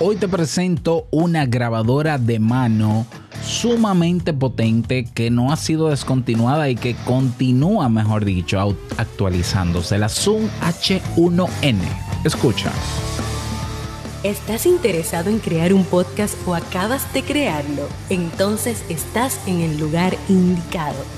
Hoy te presento una grabadora de mano sumamente potente que no ha sido descontinuada y que continúa, mejor dicho, actualizándose. La Zoom H1N. Escucha. ¿Estás interesado en crear un podcast o acabas de crearlo? Entonces estás en el lugar indicado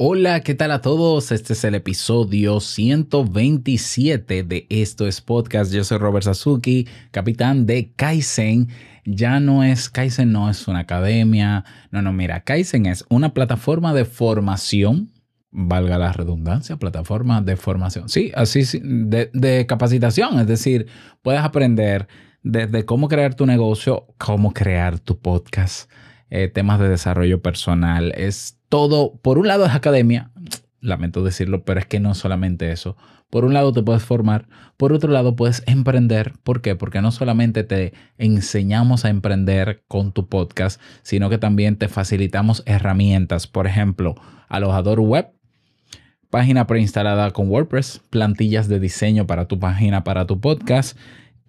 Hola, ¿qué tal a todos? Este es el episodio 127 de Esto es Podcast. Yo soy Robert Sasuki, capitán de Kaizen. Ya no es, Kaizen no es una academia. No, no, mira, Kaizen es una plataforma de formación, valga la redundancia, plataforma de formación. Sí, así, de, de capacitación. Es decir, puedes aprender desde cómo crear tu negocio, cómo crear tu podcast eh, temas de desarrollo personal. Es todo, por un lado es academia, lamento decirlo, pero es que no solamente eso. Por un lado te puedes formar, por otro lado puedes emprender. ¿Por qué? Porque no solamente te enseñamos a emprender con tu podcast, sino que también te facilitamos herramientas. Por ejemplo, alojador web, página preinstalada con WordPress, plantillas de diseño para tu página, para tu podcast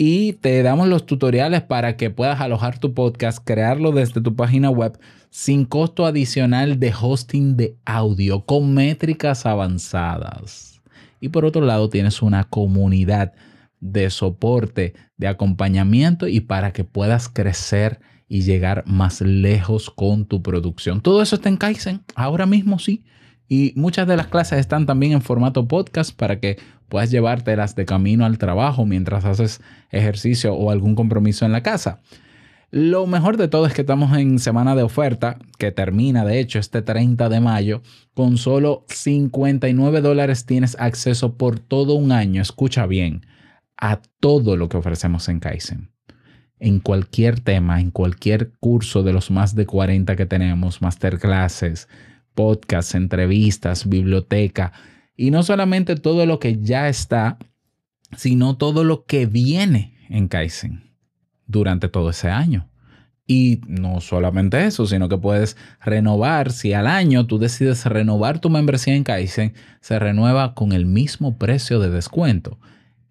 y te damos los tutoriales para que puedas alojar tu podcast, crearlo desde tu página web sin costo adicional de hosting de audio con métricas avanzadas. Y por otro lado tienes una comunidad de soporte, de acompañamiento y para que puedas crecer y llegar más lejos con tu producción. Todo eso está en Kaizen, ahora mismo sí. Y muchas de las clases están también en formato podcast para que puedas llevártelas de camino al trabajo mientras haces ejercicio o algún compromiso en la casa. Lo mejor de todo es que estamos en semana de oferta, que termina de hecho este 30 de mayo. Con solo 59 dólares tienes acceso por todo un año, escucha bien, a todo lo que ofrecemos en Kaizen. En cualquier tema, en cualquier curso de los más de 40 que tenemos, masterclasses, podcasts, entrevistas, biblioteca. Y no solamente todo lo que ya está, sino todo lo que viene en Kaizen durante todo ese año. Y no solamente eso, sino que puedes renovar. Si al año tú decides renovar tu membresía en Kaizen, se renueva con el mismo precio de descuento.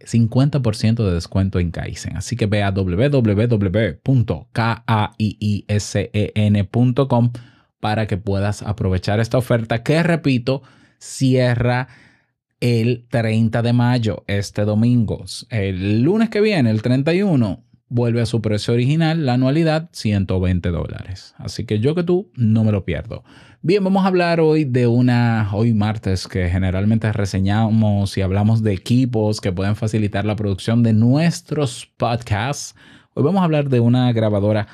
50% de descuento en Kaizen. Así que ve a www.kaiisen.com para que puedas aprovechar esta oferta que, repito, cierra el 30 de mayo, este domingo. El lunes que viene, el 31, vuelve a su precio original, la anualidad, 120 dólares. Así que yo que tú no me lo pierdo. Bien, vamos a hablar hoy de una, hoy martes, que generalmente reseñamos y hablamos de equipos que pueden facilitar la producción de nuestros podcasts. Hoy vamos a hablar de una grabadora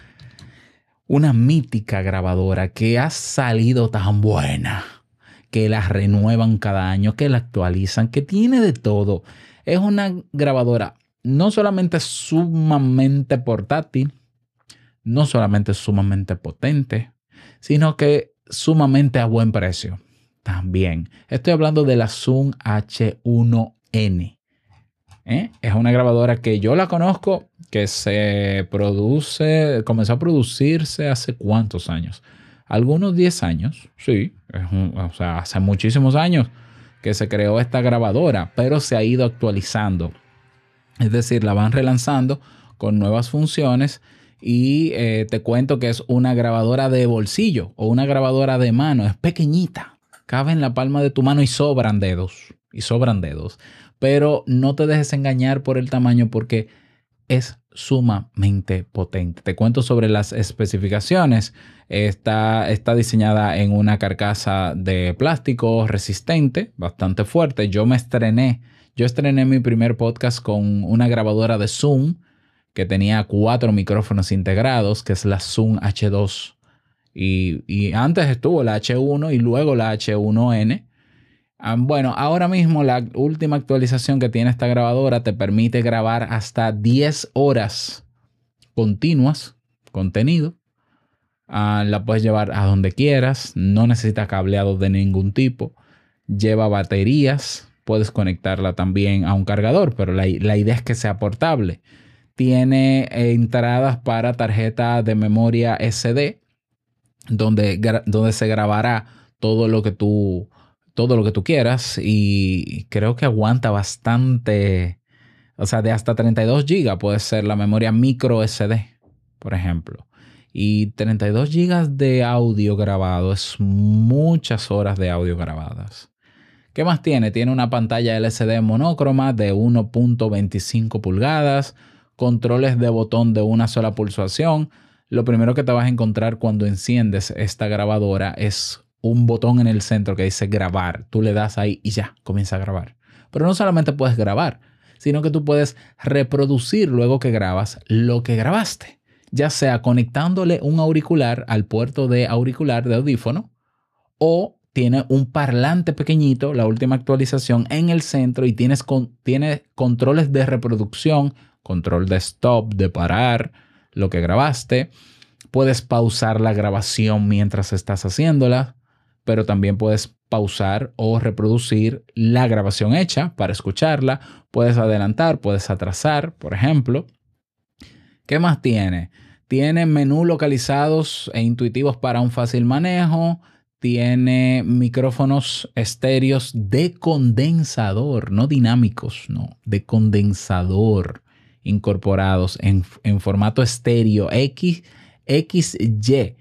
una mítica grabadora que ha salido tan buena, que la renuevan cada año, que la actualizan, que tiene de todo. Es una grabadora no solamente sumamente portátil, no solamente sumamente potente, sino que sumamente a buen precio. También estoy hablando de la Zoom H1N. ¿Eh? Es una grabadora que yo la conozco, que se produce, comenzó a producirse hace cuántos años. Algunos 10 años, sí, o sea, hace muchísimos años que se creó esta grabadora, pero se ha ido actualizando. Es decir, la van relanzando con nuevas funciones y eh, te cuento que es una grabadora de bolsillo o una grabadora de mano, es pequeñita, cabe en la palma de tu mano y sobran dedos, y sobran dedos pero no te dejes engañar por el tamaño porque es sumamente potente. Te cuento sobre las especificaciones. Está, diseñada en una carcasa de plástico resistente, bastante fuerte. Yo me estrené, yo estrené mi primer podcast con una grabadora de Zoom que tenía cuatro micrófonos integrados, que es la Zoom H2. Y, antes estuvo la H1 y luego la H1N Ah, bueno, ahora mismo la última actualización que tiene esta grabadora te permite grabar hasta 10 horas continuas, contenido. Ah, la puedes llevar a donde quieras, no necesita cableado de ningún tipo. Lleva baterías, puedes conectarla también a un cargador, pero la, idea es que sea portable. Tiene entradas para tarjeta de memoria SD, donde, donde se grabará todo lo que tú todo lo que tú quieras y creo que aguanta bastante, o sea, de hasta 32 GB puede ser la memoria micro SD, por ejemplo. Y 32 GB de audio grabado es muchas horas de audio grabadas. ¿Qué más tiene? Tiene una pantalla LCD monócroma de 1.25 pulgadas, controles de botón de una sola pulsación. Lo primero que te vas a encontrar cuando enciendes esta grabadora es un botón en el centro que dice grabar. Tú le das ahí y ya, comienza a grabar. Pero no solamente puedes grabar, sino que tú puedes reproducir luego que grabas lo que grabaste ya sea conectándole un auricular al puerto de auricular de audífono o tiene un parlante pequeñito, la última actualización en el centro y tienes tiene controles de reproducción, control de stop, de parar lo que grabaste. Puedes pausar la grabación mientras estás haciéndola, pero también puedes pausar o reproducir la grabación hecha para escucharla. Puedes adelantar, puedes atrasar, por ejemplo. ¿Qué más tiene? Tiene menús localizados e intuitivos para un fácil manejo. Tiene micrófonos estéreos de condensador, no dinámicos, no, de condensador incorporados en, formato estéreo X, XY.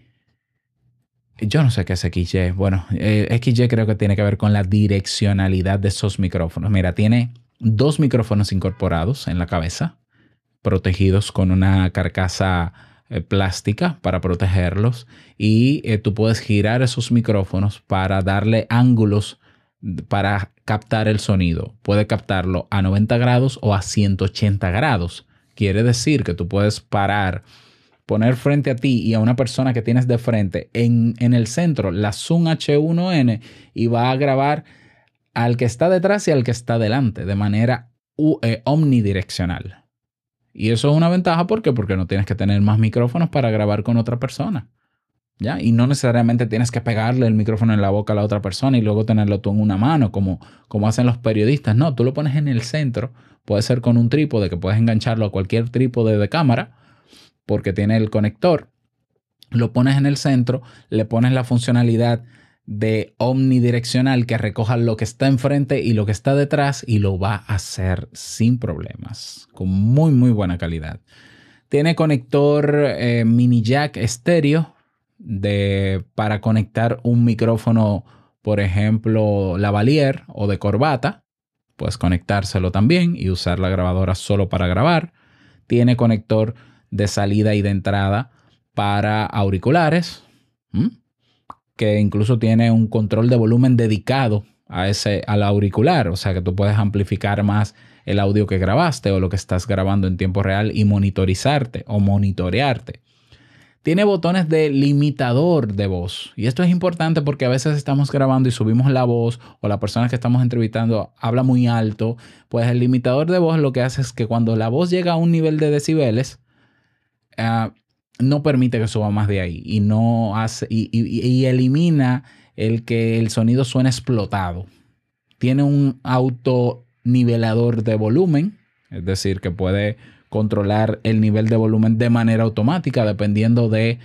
Yo no sé qué es XY. Bueno, eh, creo que tiene que ver con la direccionalidad de esos micrófonos. Mira, tiene dos micrófonos incorporados en la cabeza, protegidos con una carcasa eh, plástica para protegerlos y eh, tú puedes girar esos micrófonos para darle ángulos para captar el sonido. Puede captarlo a 90 grados o a 180 grados. Quiere decir que tú puedes parar, poner frente a ti y a una persona que tienes de frente en, en el centro la Zoom H1N y va a grabar al que está detrás y al que está delante de manera eh, omnidireccional. Y eso es una ventaja ¿por qué? porque no tienes que tener más micrófonos para grabar con otra persona. ¿Ya? Y no necesariamente tienes que pegarle el micrófono en la boca a la otra persona y luego tenerlo tú en una mano, como, como hacen los periodistas. No, tú lo pones en el centro. Puede ser con un trípode que puedes engancharlo a cualquier trípode de cámara porque tiene el conector. Lo pones en el centro, le pones la funcionalidad de omnidireccional que recoja lo que está enfrente y lo que está detrás y lo va a hacer sin problemas, con muy muy buena calidad. Tiene conector eh, mini jack estéreo de, para conectar un micrófono, por ejemplo, lavalier o de corbata. Puedes conectárselo también y usar la grabadora solo para grabar. Tiene conector de salida y de entrada para auriculares que incluso tiene un control de volumen dedicado a ese, al auricular, o sea que tú puedes amplificar más el audio que grabaste o lo que estás grabando en tiempo real y monitorizarte o monitorearte. Tiene botones de limitador de voz. Y esto es importante porque a veces estamos grabando y subimos la voz o la persona que estamos entrevistando habla muy alto. Pues el limitador de voz lo que hace es que cuando la voz llega a un nivel de decibeles, ah, no permite que suba más de ahí y no hace y, elimina el que el sonido suene explotado. Tiene un autonivelador de volumen, es decir, que puede controlar el nivel de volumen de manera automática dependiendo de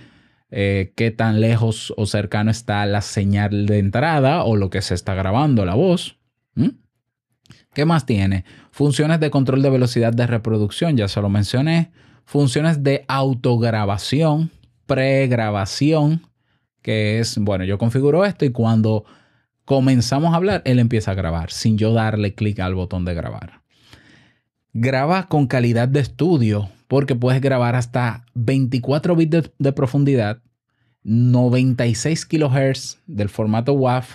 eh, qué tan lejos o cercano está la señal de entrada o lo que se está grabando la voz. ¿Qué más tiene? Funciones de control de velocidad de reproducción, ya se lo mencioné funciones de autograbación, pregrabación, que es, bueno, yo configuro esto y cuando comenzamos a hablar, él empieza a grabar sin yo darle clic al botón de grabar. Graba con calidad de estudio porque puedes grabar hasta 24 bits de, profundidad, 96 kHz del formato WAV.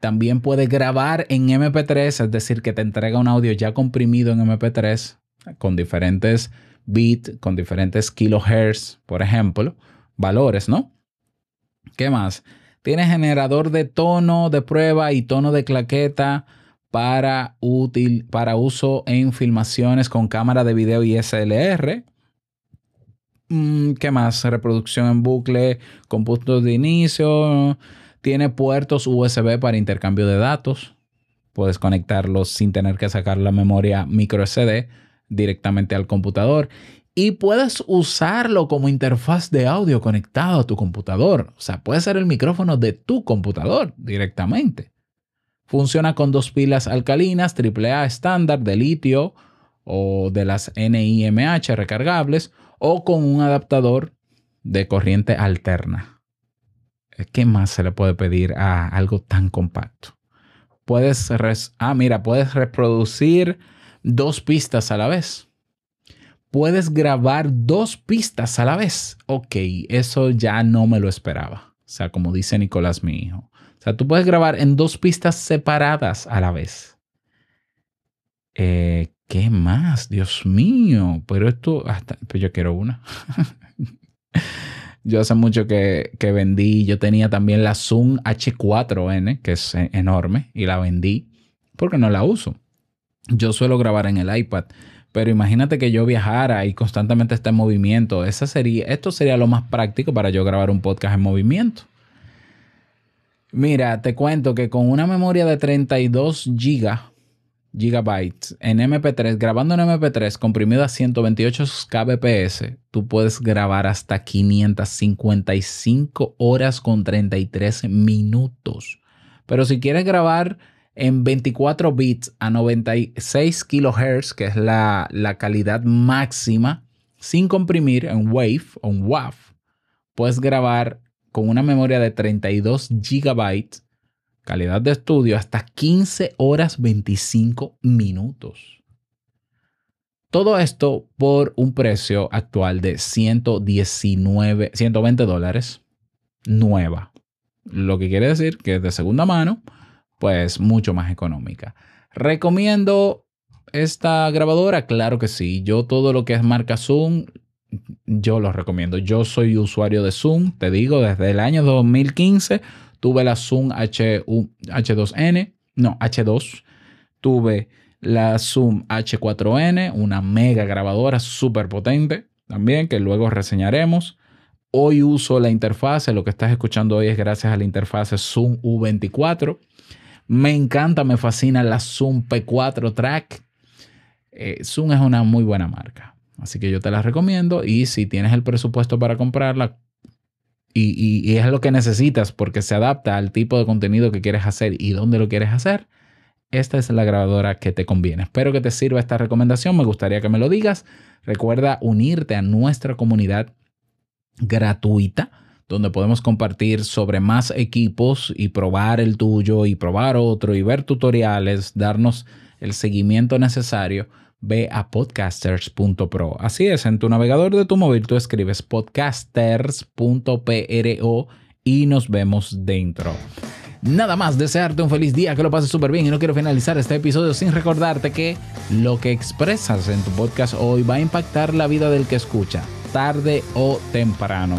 También puedes grabar en MP3, es decir, que te entrega un audio ya comprimido en MP3 con diferentes bit con diferentes kilohertz, por ejemplo, valores, ¿no? ¿Qué más? Tiene generador de tono de prueba y tono de claqueta para, para uso en filmaciones con cámara de video y SLR. Mm, ¿Qué más? Reproducción en bucle con puntos de inicio. Tiene puertos USB para intercambio de datos. Puedes conectarlos sin tener que sacar la memoria micro SD directamente al computador. Y puedes usarlo como interfaz de audio conectado a tu computador. O sea, puede ser el micrófono de tu computador directamente. Funciona con dos pilas alcalinas AAA estándar de litio o de las NIMH recargables o con un adaptador de corriente alterna. ¿Qué más se le puede pedir a algo tan compacto? Puedes, ah, mira, puedes reproducir dos pistas a la vez. Puedes grabar dos pistas a la vez. Ok, eso ya no me lo esperaba. O sea, como dice Nicolás, mi hijo. O sea, tú puedes grabar en dos pistas separadas a la vez. Eh, ¿Qué más? Dios mío. Pero esto, hasta, pues yo quiero una. yo hace mucho que, que, vendí, yo tenía también la Zoom H4N, que es enorme, y la vendí porque no la uso. Yo suelo grabar en el iPad, pero imagínate que yo viajara y constantemente esté en movimiento. Esa sería, esto sería lo más práctico para yo grabar un podcast en movimiento. Mira, te cuento que con una memoria de 32 GB gigabytes en MP3, grabando en MP3 comprimido a 128 kbps, tú puedes grabar hasta 555 horas con 33 minutos. Pero si quieres grabar en 24 bits a 96 kHz, que es la, la calidad máxima, sin comprimir en WAV o en WAV, puedes grabar con una memoria de 32 gigabytes calidad de estudio, hasta 15 horas 25 minutos. Todo esto por un precio actual de 119, 120 dólares nueva. Lo que quiere decir que es de segunda mano, pues mucho más económica. ¿Recomiendo esta grabadora? Claro que sí. Yo todo lo que es marca Zoom, yo lo recomiendo. Yo soy usuario de Zoom, te digo, desde el año 2015 Tuve la Zoom H, H2N, no, H2. Tuve la Zoom H4N, una mega grabadora súper potente también, que luego reseñaremos. Hoy uso la interfase, lo que estás escuchando hoy es gracias a la interfase Zoom U24. Me encanta, me fascina la Zoom P4 Track. Eh, Zoom es una muy buena marca, así que yo te la recomiendo y si tienes el presupuesto para comprarla, y, es lo que necesitas porque se adapta al tipo de contenido que quieres hacer y dónde lo quieres hacer, esta es la grabadora que te conviene. Espero que te sirva esta recomendación. Me gustaría que me lo digas. Recuerda unirte a nuestra comunidad gratuita donde podemos compartir sobre más equipos y probar el tuyo y probar otro y ver tutoriales, darnos el seguimiento necesario ve a podcasters.pro. Así es, en tu navegador de tu móvil tú escribes podcasters.pro y nos vemos dentro. Nada más, desearte un feliz día, que lo pases súper bien y no quiero finalizar este episodio sin recordarte que lo que expresas en tu podcast hoy va a impactar la vida del que escucha, tarde o temprano.